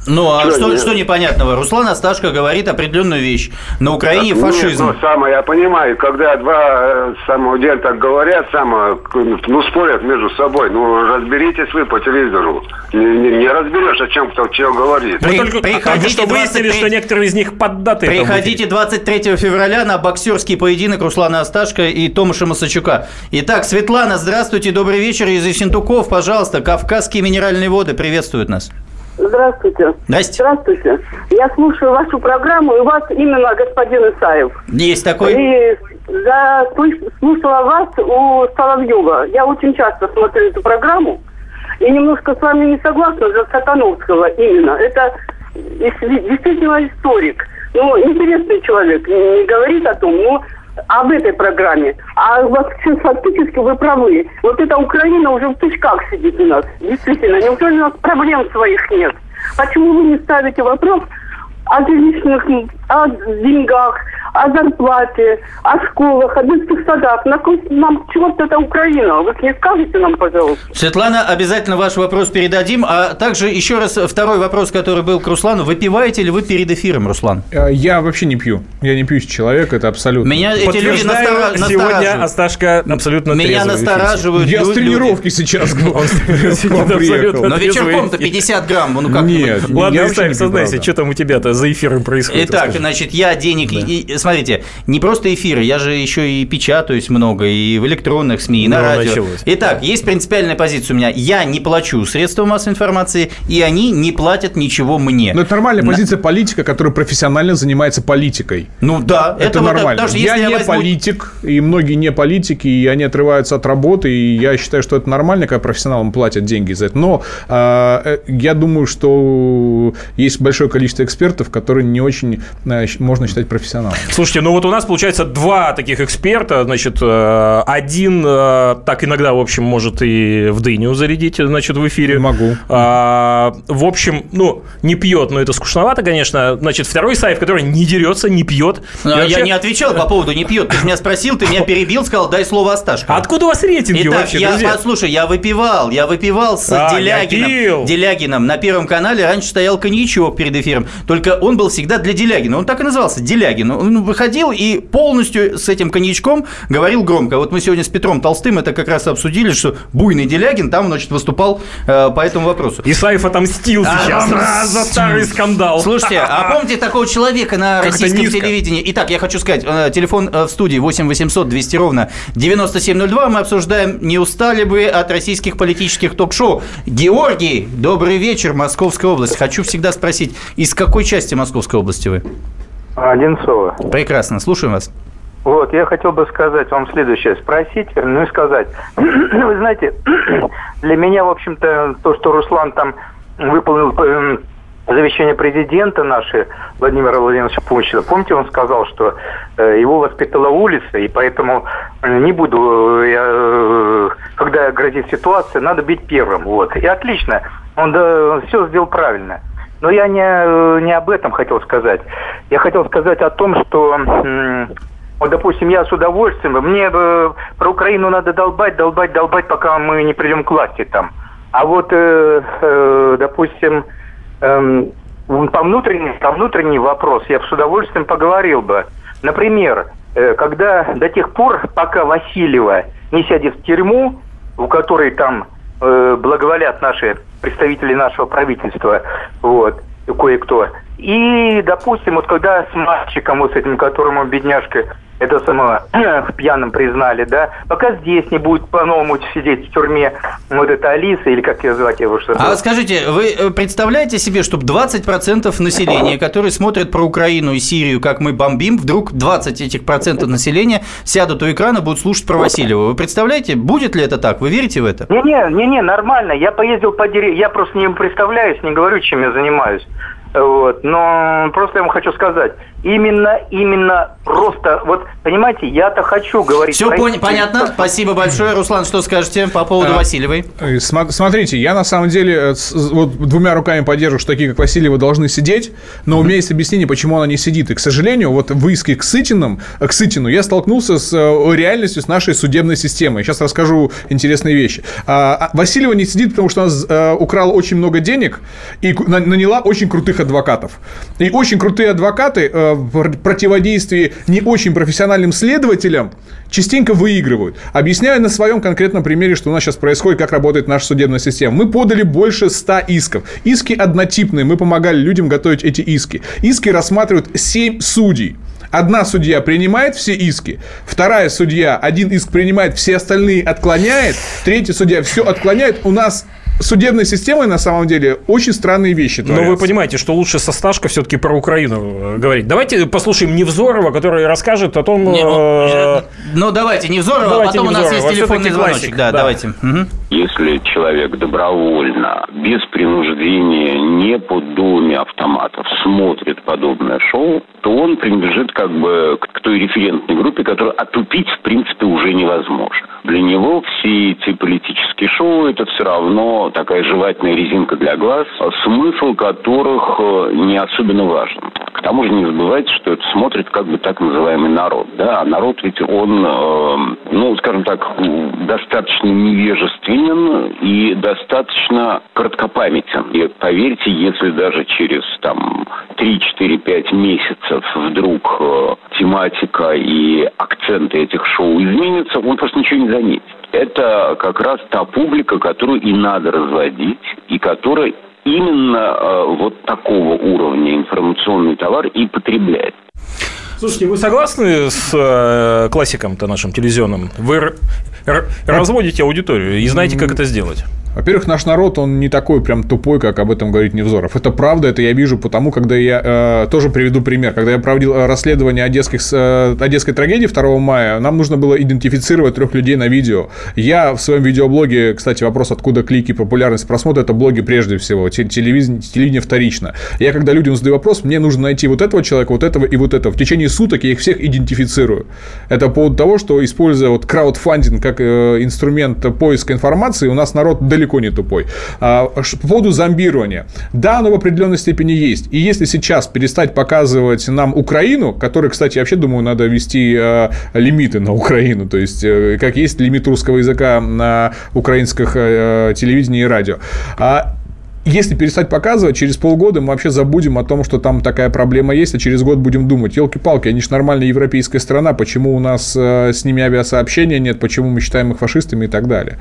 Ну, а что, что, что непонятного? Руслан Асташко говорит определенную вещь. На Украине фашизм. Нет, ну, самое, я понимаю, когда два э, самого день так говорят, само, ну, спорят между собой, ну, разберитесь вы по телевизору. Не, не, не разберешь, о чем кто чего говорит. При, только, приходите что 23... выяснили, что некоторые из них поддаты. Приходите 23 февраля на боксерский поединок Руслана Асташко и Томаша Масачука. Итак, Светлана, здравствуйте, добрый вечер. Из Ессентуков, пожалуйста, Кавказские минеральные воды приветствуют нас. Здравствуйте. Здрасте. Здравствуйте. Я слушаю вашу программу, и у вас именно господин Исаев. Есть такой. И я слушала вас у Соловьева. Я очень часто смотрю эту программу. И немножко с вами не согласна за Сатановского именно. Это действительно историк. Ну, интересный человек. Не говорит о том, но об этой программе. А вообще фактически вы правы. Вот эта Украина уже в тычках сидит у нас. Действительно, неужели у нас проблем своих нет? Почему вы не ставите вопрос о жилищных, о деньгах, о зарплате, о школах, о детских садах. На нам черт это Украина. Вы не скажете нам, пожалуйста? Светлана, обязательно ваш вопрос передадим. А также еще раз второй вопрос, который был к Руслану. Выпиваете ли вы перед эфиром, Руслан? Э, я вообще не пью. Я не пьющий человек, это абсолютно. Меня эти люди настора... сегодня Асташка абсолютно Меня настораживают Я с тренировки сейчас. Но вечерком-то 50 грамм. Ну как? Нет. Ладно, Исаак, сознайся, что там у тебя-то за эфиром происходит? Итак, значит, я денег смотрите, не просто эфиры, я же еще и печатаюсь много, и в электронных СМИ, и на ну, радио. Началось. Итак, есть принципиальная позиция у меня. Я не плачу средства массовой информации, и они не платят ничего мне. Но это нормальная на... позиция политика, который профессионально занимается политикой. Ну да, это, это нормально. Вот, я, я не возьму... политик, и многие не политики, и они отрываются от работы, и я считаю, что это нормально, когда профессионалам платят деньги за это. Но а, э, я думаю, что есть большое количество экспертов, которые не очень можно считать профессионалами. Слушайте, ну вот у нас получается два таких эксперта. Значит, э, один э, так иногда, в общем, может и в дыню зарядить, значит, в эфире. Могу. А, в общем, ну, не пьет, но это скучновато, конечно. Значит, второй Саев, который не дерется, не пьет. А, вообще... Я не отвечал по поводу не пьет. Ты меня спросил, ты меня перебил, сказал, дай слово Осташко. Откуда у вас рейтинги Итак, вообще, я, друзья? Послушай, я выпивал, я выпивал с а, Делягином. Делягином. На Первом канале раньше стоял коньячок перед эфиром. Только он был всегда для Делягина. Он так и назывался, Делягин. Он выходил говорил и полностью с этим коньячком говорил громко. Вот мы сегодня с Петром Толстым это как раз обсудили, что буйный Делягин там, значит, выступал э, по этому вопросу. Исаев отомстил а, сейчас а, за старый скандал. Слушайте, а помните такого человека на как российском телевидении? Итак, я хочу сказать, э, телефон э, в студии 8 800 200 ровно 9702. Мы обсуждаем, не устали бы от российских политических ток-шоу. Георгий, добрый вечер, Московская область. Хочу всегда спросить, из какой части Московской области вы? Одинцова. Прекрасно, слушаем вас. Вот, я хотел бы сказать вам следующее, спросить, ну и сказать. Вы знаете, для меня, в общем-то, то, что Руслан там выполнил эм, завещание президента нашей, Владимира Владимировича Путина, помните, он сказал, что э, его воспитала улица, и поэтому э, не буду, э, я, когда грозит ситуация, надо быть первым. Вот. И отлично, он, да, он все сделал правильно. Но я не, э, не об этом хотел сказать. Я хотел сказать о том, что, вот, допустим, я с удовольствием, мне бы про Украину надо долбать, долбать, долбать, пока мы не придем к власти там. А вот, э, э, допустим, э, по внутренней, по внутренний вопрос я бы с удовольствием поговорил бы. Например, э, когда до тех пор, пока Васильева не сядет в тюрьму, у которой там э, благоволят наши представители нашего правительства, вот, кое-кто, И, допустим, вот когда с мальчиком, вот с этим, которому бедняжка это самое, пьяным признали, да, пока здесь не будет по-новому сидеть в тюрьме вот эта Алиса, или как ее звать, его что-то. А скажите, вы э, представляете себе, чтобы 20% населения, которые смотрят про Украину и Сирию, как мы бомбим, вдруг 20 этих процентов населения сядут у экрана, будут слушать про Васильева. Вы представляете, будет ли это так? Вы верите в это? Не-не, не-не, нормально. Я поездил по деревне, я просто не представляюсь, не говорю, чем я занимаюсь. Вот. Но просто я вам хочу сказать, именно, именно просто, вот, понимаете, я-то хочу говорить... Все пон- понятно, спасибо большое. Руслан, что скажете по поводу а, Васильевой? Э, смотрите, я на самом деле э, вот двумя руками поддерживаю, что такие, как Васильева, должны сидеть, но у меня есть объяснение, почему она не сидит. И, к сожалению, вот в иске к Сытинам, э, к Сытину я столкнулся с реальностью, с нашей судебной системой. Сейчас расскажу интересные вещи. А, а, Васильева не сидит, потому что она украла очень много денег и наняла очень крутых адвокатов. И очень крутые адвокаты в противодействии не очень профессиональным следователям частенько выигрывают. Объясняю на своем конкретном примере, что у нас сейчас происходит, как работает наша судебная система. Мы подали больше 100 исков. Иски однотипные, мы помогали людям готовить эти иски. Иски рассматривают 7 судей. Одна судья принимает все иски, вторая судья один иск принимает, все остальные отклоняет, третья судья все отклоняет. У нас судебной системой на самом деле очень странные вещи творятся. Но вы понимаете, что лучше со Сташко все-таки про Украину э, говорить. Давайте послушаем Невзорова, который расскажет о том... Не, ну, э... ну, давайте Невзорова, давайте а потом Невзорова. у нас есть телефонный звоночек. Да, да, давайте. Угу. Если человек добровольно, без принуждения, не под дулами автоматов смотрит подобное шоу, то он принадлежит как бы к той референтной группе, которую отупить в принципе уже невозможно. Для него все эти политические шоу это все равно такая жевательная резинка для глаз, смысл которых э, не особенно важен. К тому же не забывайте, что это смотрит как бы так называемый народ. Да? А народ ведь он, э, ну, скажем так, достаточно невежественен и достаточно краткопамятен. И поверьте, если даже через там 3-4-5 месяцев вдруг э, тематика и акценты этих шоу изменятся, он просто ничего не заметит. Это как раз та публика, которую и надо разводить, и которая именно э, вот такого уровня информационный товар и потребляет. Слушайте, вы согласны с э, классиком-то нашим телевизионным? Вы разводите аудиторию и знаете, как это сделать? Во-первых, наш народ, он не такой прям тупой, как об этом говорит Невзоров. Это правда, это я вижу потому, когда я э, тоже приведу пример. Когда я проводил э, расследование одесских, э, одесской трагедии 2 мая, нам нужно было идентифицировать трех людей на видео. Я в своем видеоблоге, кстати, вопрос, откуда клики, популярность просмотра, это блоги прежде всего, телевидение, телевидение вторично. Я когда людям задаю вопрос, мне нужно найти вот этого человека, вот этого и вот этого. В течение суток я их всех идентифицирую. Это по поводу того, что используя вот краудфандинг как э, инструмент поиска информации, у нас народ далеко далеко не тупой. А, по поводу зомбирования. Да, оно в определенной степени есть. И если сейчас перестать показывать нам Украину, который, кстати, вообще думаю, надо ввести э, лимиты на Украину, то есть, э, как есть лимит русского языка на украинских э, телевидении и радио. Если перестать показывать, через полгода мы вообще забудем о том, что там такая проблема есть, а через год будем думать, елки-палки, они же нормальная европейская страна, почему у нас э, с ними авиасообщения нет, почему мы считаем их фашистами и так далее.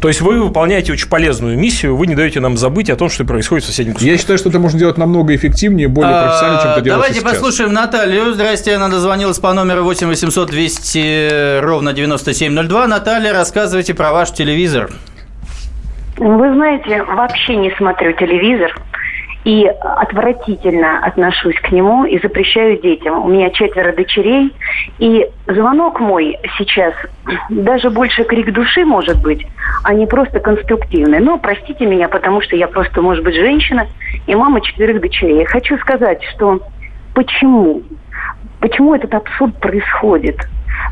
То есть вы выполняете очень полезную миссию, вы не даете нам забыть о том, что происходит в соседнем государстве. Я считаю, что это можно делать намного эффективнее, более а, профессионально, чем это делается Давайте сейчас. послушаем Наталью. Здрасте, она дозвонилась по номеру 8 800 200 ровно 9702. Наталья, рассказывайте про ваш телевизор. Вы знаете, вообще не смотрю телевизор и отвратительно отношусь к нему и запрещаю детям. У меня четверо дочерей, и звонок мой сейчас даже больше крик души может быть, а не просто конструктивный. Но простите меня, потому что я просто, может быть, женщина и мама четверых дочерей. Хочу сказать, что почему? Почему этот абсурд происходит?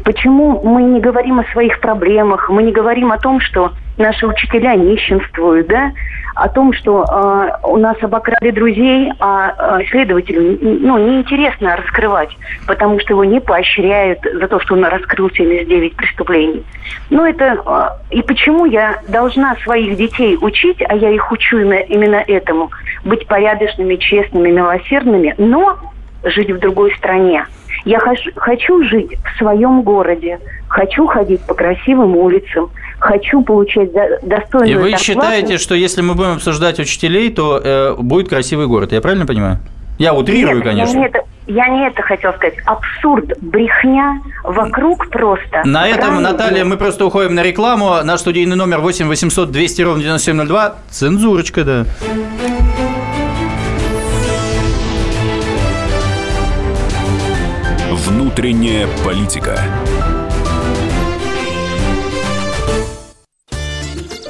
Почему мы не говорим о своих проблемах, мы не говорим о том, что наши учителя нищенствуют, да, о том, что э, у нас обокрали друзей, а э, следователю ну, неинтересно раскрывать, потому что его не поощряют за то, что он раскрыл 79 преступлений. Ну, это... Э, и почему я должна своих детей учить, а я их учу именно, этому, быть порядочными, честными, милосердными, но жить в другой стране. Я хочу, хочу жить в своем городе, хочу ходить по красивым улицам, хочу получать достойную И вы зарплату. считаете, что если мы будем обсуждать учителей, то э, будет красивый город, я правильно понимаю? Я утрирую, Нет, конечно. Я не, это, я не это хотел сказать. Абсурд, брехня вокруг просто. На этом, Правильно? Наталья, мы просто уходим на рекламу. Наш студийный номер 8 800 200 ровно 9702. Цензурочка, да. Внутренняя политика.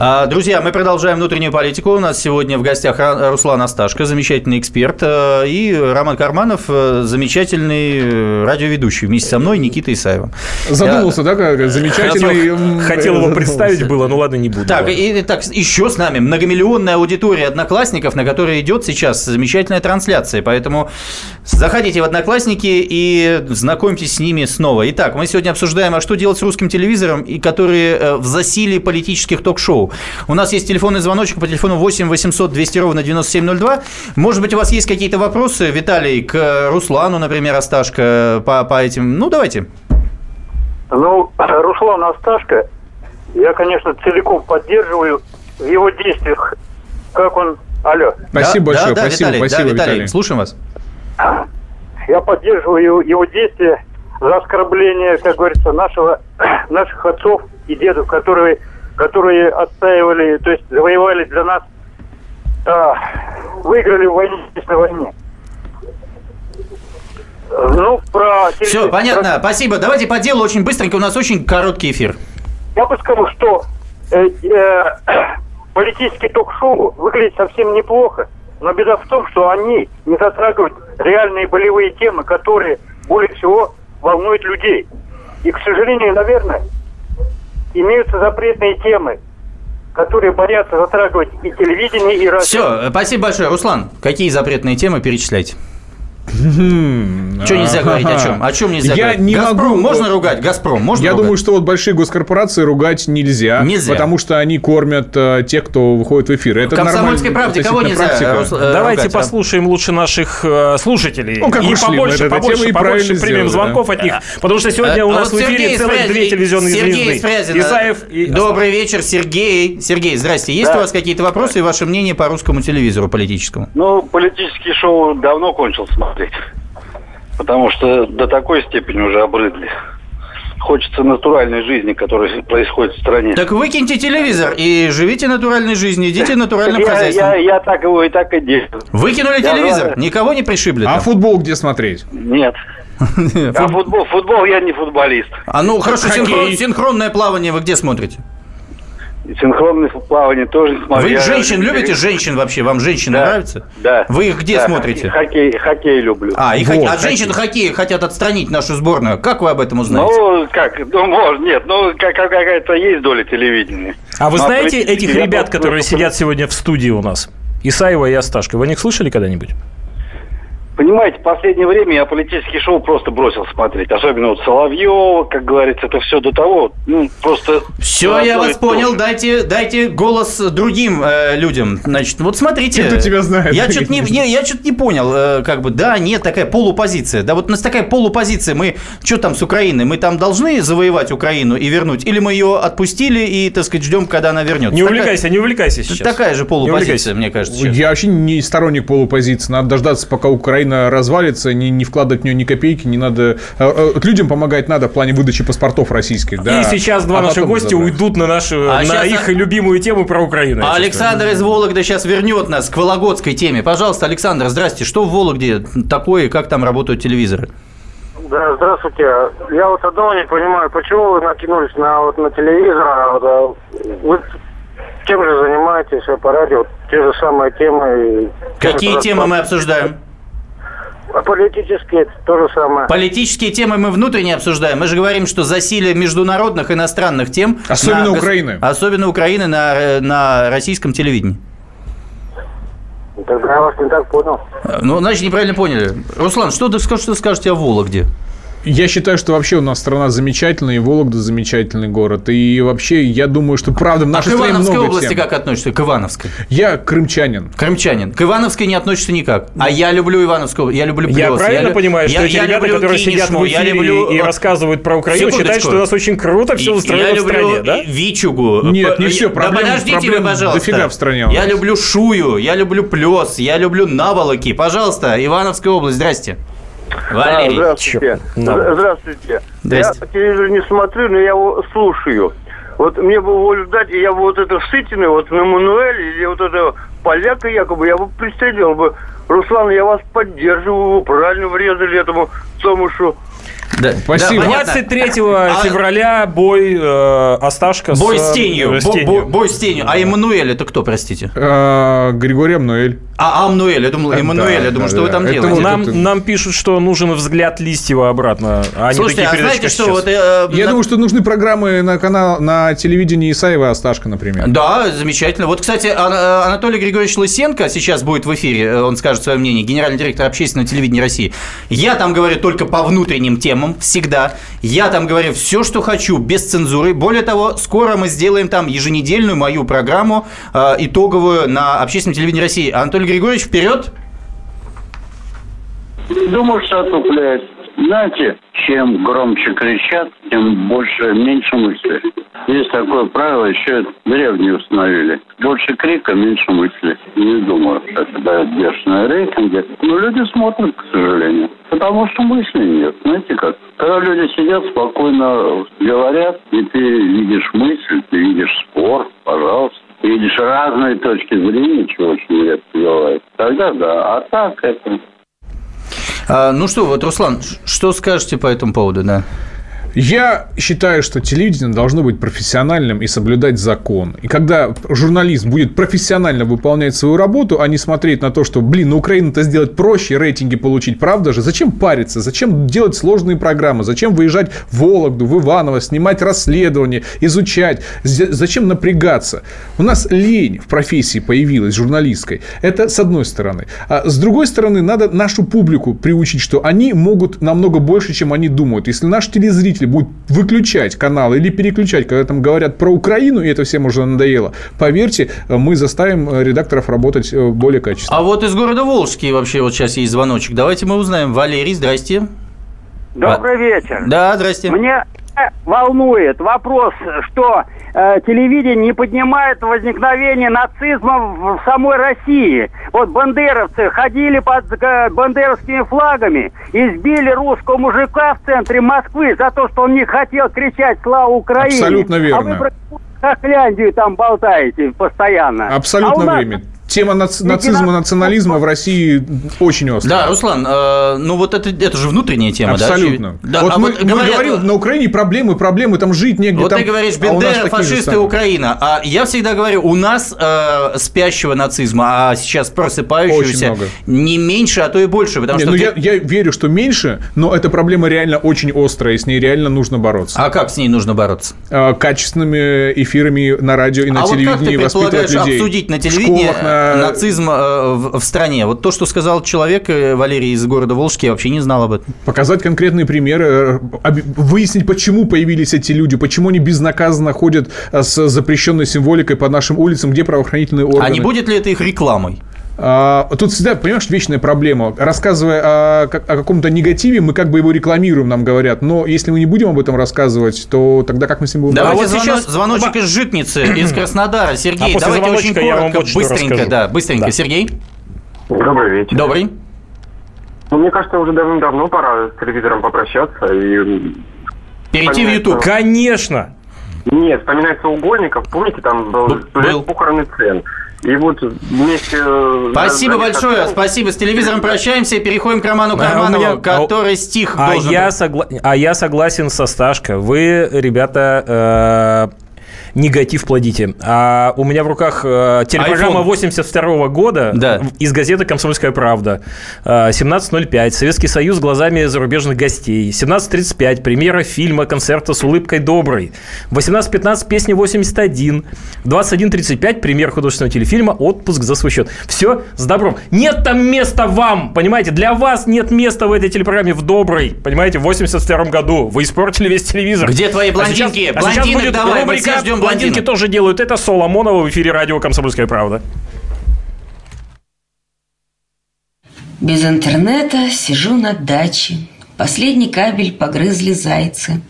Друзья, мы продолжаем внутреннюю политику. У нас сегодня в гостях Руслан Асташко, замечательный эксперт, э, и Роман Карманов, э, замечательный э, радиоведущий вместе со мной, Никита Исаева. Задумался, да, как замечательный... Хотел его представить было, ну ладно, не буду. Так, и, так, еще с нами многомиллионная аудитория одноклассников, на которой идет сейчас замечательная трансляция. Поэтому заходите в одноклассники и знакомьтесь с ними снова. Итак, мы сегодня обсуждаем, а что делать с русским телевизором, и которые в засилии политических ток-шоу. У нас есть телефонный звоночек по телефону 8 800 200 ровно 9702. Может быть, у вас есть какие-то вопросы, Виталий, к Руслану, например, Асташко, по, по этим... Ну, давайте. Ну, Руслан Асташко, я, конечно, целиком поддерживаю в его действиях, как он... Алло. Спасибо Да, большое, да, да, спасибо, Виталий, спасибо, да, Виталий, Виталий. слушаем вас. Я поддерживаю его, его действия за оскорбление, как говорится, нашего, наших отцов и дедов, которые, которые отстаивали, то есть завоевали для нас, а, выиграли в войне, на войне. Ну, про... Все, понятно, спасибо. Давайте по делу очень быстренько, у нас очень короткий эфир. Я бы сказал, что э, э, политический ток-шоу выглядит совсем неплохо, но беда в том, что они не затрагивают реальные болевые темы, которые более всего волнуют людей. И, к сожалению, наверное, имеются запретные темы, которые боятся затрагивать и телевидение, и радио. Все, спасибо большое. Руслан, какие запретные темы перечисляйте? Что нельзя говорить о чем? О чем нельзя Я говорить? не Газпром могу- можно ругать? Газпром можно Я ругать? думаю, что вот большие госкорпорации ругать нельзя, Нельзя. потому что они кормят э, тех, кто выходит в эфир. Это В «Комсомольской правде» кого нельзя, практика. Рус- э, Давайте ругать, а? послушаем лучше наших э, слушателей. Ну, как и побольше, побольше, и побольше примем звонков да. от них. Потому что сегодня Э, у а нас вот в эфире целых две телевизионные Сергей звезды. Исаев и... Добрый вечер, Сергей. Сергей, здрасте. Есть Да. у вас какие-то вопросы и ваше мнение по русскому телевизору политическому? Ну, политические шоу давно кончил смотреть. Потому что до такой степени уже обрыдли. Хочется натуральной жизни, которая происходит в стране. Так выкиньте телевизор и живите натуральной жизнью, идите натуральным я, хозяйством. я, я так его и так и делаю. Выкинули Я телевизор, знаю. никого не пришибли. А там? футбол где смотреть? Нет. А футбол, футбол я не футболист. А ну хорошо, синхронное плавание вы где смотрите? Синхронное плавание тоже не смотрю. Вы Я- женщин любите? Женщин вообще? Вам женщины Да. нравятся? Да. Вы их где Да, смотрите? Хоккей, хоккей люблю. А, и Вот, хоккей. А хоккей. женщины хоккея хотят отстранить нашу сборную. Как вы об этом узнаете? Ну, как, ну, может, нет, ну, как- какая-то есть доля телевидения. А вы Ну, знаете политически этих я ребят, которые сидят сегодня в студии у нас? Исаева и Асташко. Вы о них слышали когда-нибудь? Понимаете, в последнее время я политические шоу просто бросил смотреть. Особенно вот Соловьева, как говорится, это все до того, ну, просто... Все, я вас понял. Дайте, дайте голос другим э, людям. Значит, вот смотрите. Те, кто тебя знает. Я что-то не, не- я что-то не понял. э, как бы, да, нет, такая полупозиция. Да, вот у нас такая полупозиция. Мы что там с Украиной? Мы там должны завоевать Украину и вернуть? Или мы ее отпустили и, так сказать, ждем, когда она вернется? Не Такая- увлекайся, не увлекайся сейчас. Такая же полупозиция, мне кажется. сейчас. Я вообще не сторонник полупозиции. Надо дождаться, пока Украина развалится, не, не вкладывать в нее ни копейки, не надо... э, э, Людям помогать надо в плане выдачи паспортов российских, да. И сейчас два А наших гостя забрать. уйдут на нашу, А на сейчас- их любимую тему про Украину. А. Александр из Вологды сейчас вернет нас к вологодской теме. Пожалуйста, Александр, здрасте. Что в Вологде такое и как там работают телевизоры? Да, здравствуйте. Я вот одного не понимаю, почему вы накинулись на, вот, на телевизор, а вот, а вы чем же занимаетесь по радио? Те же самые темы. Какие темы мы обсуждаем? А политические то же самое. Политические темы мы внутренне обсуждаем. Мы же говорим, что засилие международных иностранных тем. Особенно на, Украины. Особенно Украины на, на российском телевидении. Тогда я вас не так понял. Ну, значит, неправильно поняли. Руслан, что ты, что ты скажете о Вологде? Я считаю, что вообще у нас страна замечательная, и Вологда замечательный город. И вообще, я думаю, что правда в нашей а к Ивановской много области тем. как относишься? К Ивановской? Я крымчанин. Крымчанин. К Ивановской не относишься никак. А я люблю Ивановскую, я люблю Плес. Я правильно я, понимаю, что я, эти я ребята, которые Кинешму, сидят в эфире я люблю... и, и рассказывают про Украину, считают, что у нас очень круто все устроено я в стране, люблю да? Вичугу. Нет, не все, проблем, да подождите проблем вы, пожалуйста. дофига в стране Я люблю Шую, я люблю Плес, я люблю Наволоки. Пожалуйста, Ивановская область, здрасте. Валерий. Да, здравствуйте. No. Здравствуйте. Здрасте. Я телевизор не смотрю, но я его слушаю. Вот мне бы волю дать, и я бы вот это Сытины, вот на Мануэль, или вот это поляка якобы, я бы пристрелил бы. Руслан, я вас поддерживаю, вы правильно врезали этому Томушу. Да. Спасибо. Да, 23 февраля бой э, Осташка Бой с, с тенью. э, с Бо- тенью. бо- Бой с тенью. А Эммануэль это кто, простите? А, Григорий Амнуэль. А, Амнуэль, я думал, Эммануэль, я думал, что вы там Это делаете. Нам, это- нам пишут, что нужен взгляд Листьева обратно, а Слушайте, такие а знаете что, сейчас. вот... э, Я на- думаю, что нужны программы на канал на телевидении Исаева и Асташка, например. Да, замечательно. Вот, кстати, Ан- э, Анатолий Григорьевич Лысенко сейчас будет в эфире, э, он скажет свое мнение, генеральный директор общественного телевидения России. Я там говорю только по внутренним темам, всегда. Я там говорю все, что хочу, без цензуры. Более того, скоро мы сделаем там еженедельную мою программу э, итоговую на общественном телевидении России. Анатолий Григорьевич, вперед! Думаю, что отупляет. Знаете, чем громче кричат, тем больше, меньше мысли. Есть такое правило, еще древние установили. Больше крика, меньше мысли. Не думаю, что это дает бешеные рейтинги. Но люди смотрят, к сожалению. Потому что мыслей нет. Знаете как? Когда люди сидят, спокойно говорят, и ты видишь мысль, ты видишь спор, пожалуйста. Видишь разные точки зрения, чего очень редко бывает. Тогда да. А так это... А, ну что, вот, Руслан, что скажете по этому поводу, да? Я считаю, что телевидение должно быть профессиональным и соблюдать закон. И когда журналист будет профессионально выполнять свою работу, а не смотреть на то, что, блин, на Украину-то сделать проще, рейтинги получить, правда же? Зачем париться? Зачем делать сложные программы? Зачем выезжать в Вологду, в Иваново, снимать расследования, изучать? Зачем напрягаться? У нас лень в профессии появилась журналистской. Это с одной стороны. А с другой стороны, надо нашу публику приучить, что они могут намного больше, чем они думают. Если наш телезритель будет выключать каналы или переключать, когда там говорят про Украину, и это всем уже надоело, поверьте, мы заставим э, редакторов работать э, более качественно. А вот из города Волжский вообще вот сейчас есть звоночек. Давайте мы узнаем. Валерий, здрасте. Добрый вечер. Да, здрасте. Меня волнует вопрос, что э, телевидение не поднимает возникновение нацизма в, в самой России. Вот бандеровцы ходили под э, бандеровскими флагами и сбили русского мужика в центре Москвы за то, что он не хотел кричать «Слава Украине!». Абсолютно верно. А вы про Хохляндию там болтаете постоянно. Абсолютно а нас время. Тема нац- нацизма, национализма в России очень острая. Да, Руслан, э, ну вот это, это же внутренняя тема, да? Абсолютно. Да, вот а мы, вот мы говорят- говорим, на Украине проблемы, проблемы, там жить негде. Вот там... ты говоришь, а Бендера, же фашисты. Украина. А я всегда говорю, у нас э, спящего нацизма, а сейчас просыпающегося не меньше, а то и больше. Потому Не, что ну ты- я, я верю, что меньше, но эта проблема реально очень острая, и с ней реально нужно бороться. А как с ней нужно бороться? А, Качественными эфирами на радио и на а вот как телевидении ты воспитывать людей. обсудить на В телевидении школах, на- нацизм э, в, стране? Вот то, что сказал человек, э, Валерий из города Волжский, я вообще не знал об этом. Показать конкретные примеры, э, выяснить, почему появились эти люди, почему они безнаказанно ходят с запрещенной символикой по нашим улицам, где правоохранительные органы. А не будет ли это их рекламой? А, Тут всегда, понимаешь, вечная проблема. Рассказывая о, о каком-то негативе, мы как бы его рекламируем, нам говорят. Но если мы не будем об этом рассказывать, то тогда как мы с ним будем Давайте бороться? звоно- звоночек из Житницы, из Краснодара. Сергей, А после давайте очень звоночка я вам коротко, вот быстренько, расскажу. да, быстренько. Да. Сергей? Добрый вечер. Добрый. Ну, мне кажется, уже давным-давно пора с телевизором попрощаться и... Перейти в YouTube. Конечно. Нет, вспоминается Угольников, помните, там был, Был. похороны цен. И вот вместе... э, Спасибо большое, спасибо. С телевизором прощаемся и переходим к Роману А Карманову, меня- который стих а должен я, согла- а я согласен со Сташко. Вы, ребята, э, негатив плодите. А у меня в руках э, телепрограмма iPhone. 82 года Да. из газеты «Комсомольская правда». Э, 17.05. Советский Союз глазами зарубежных гостей. 17.35. Премьера фильма «Концерта с улыбкой доброй». 18.15. Песня 81. 21.35. Премьер художественного телефильма «Отпуск за свой счет». Все с добром. Нет там места вам, понимаете? Для вас нет места в этой телепрограмме в доброй, понимаете, в 82 году. Вы испортили весь телевизор. Где твои А сейчас- блондинки? а сейчас Блондинок будет давай, мы рубрика все ждем «Блондинки блондинок». тоже делают это. Соломонова в эфире радио «Комсомольская правда». Без интернета сижу на даче. Последний кабель погрызли зайцы.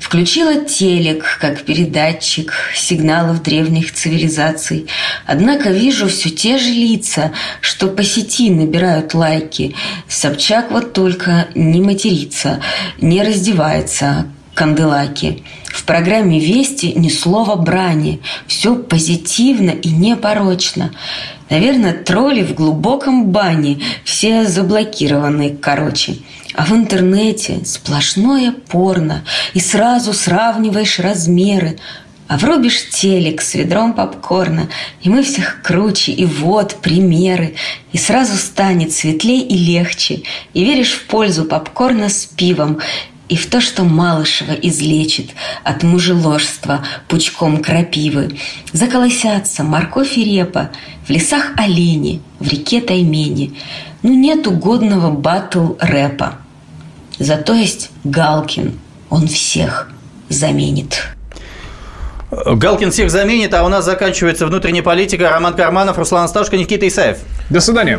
Включила телек, как передатчик сигналов древних цивилизаций. Однако вижу все те же лица, что по сети набирают лайки. Собчак вот только не матерится, не раздевается, канделаки. В программе «Вести» ни слова брани. Все позитивно и непорочно. Наверное, тролли в глубоком бане. Все заблокированы, короче. А в интернете сплошное порно. И сразу сравниваешь размеры. А врубишь телек с ведром попкорна, и мы всех круче, и вот примеры. И сразу станет светлей и легче, и веришь в пользу попкорна с пивом, и в то, что Малышева излечит от мужеложства пучком крапивы. Заколосятся морковь и репа, в лесах олени, в реке Таймени. Ну, нет угодного батл-рэпа. Зато есть Галкин, он всех заменит. Галкин всех заменит, а у нас заканчивается внутренняя политика. Роман Карманов, Руслан Асташко, Никита Исаев. До свидания.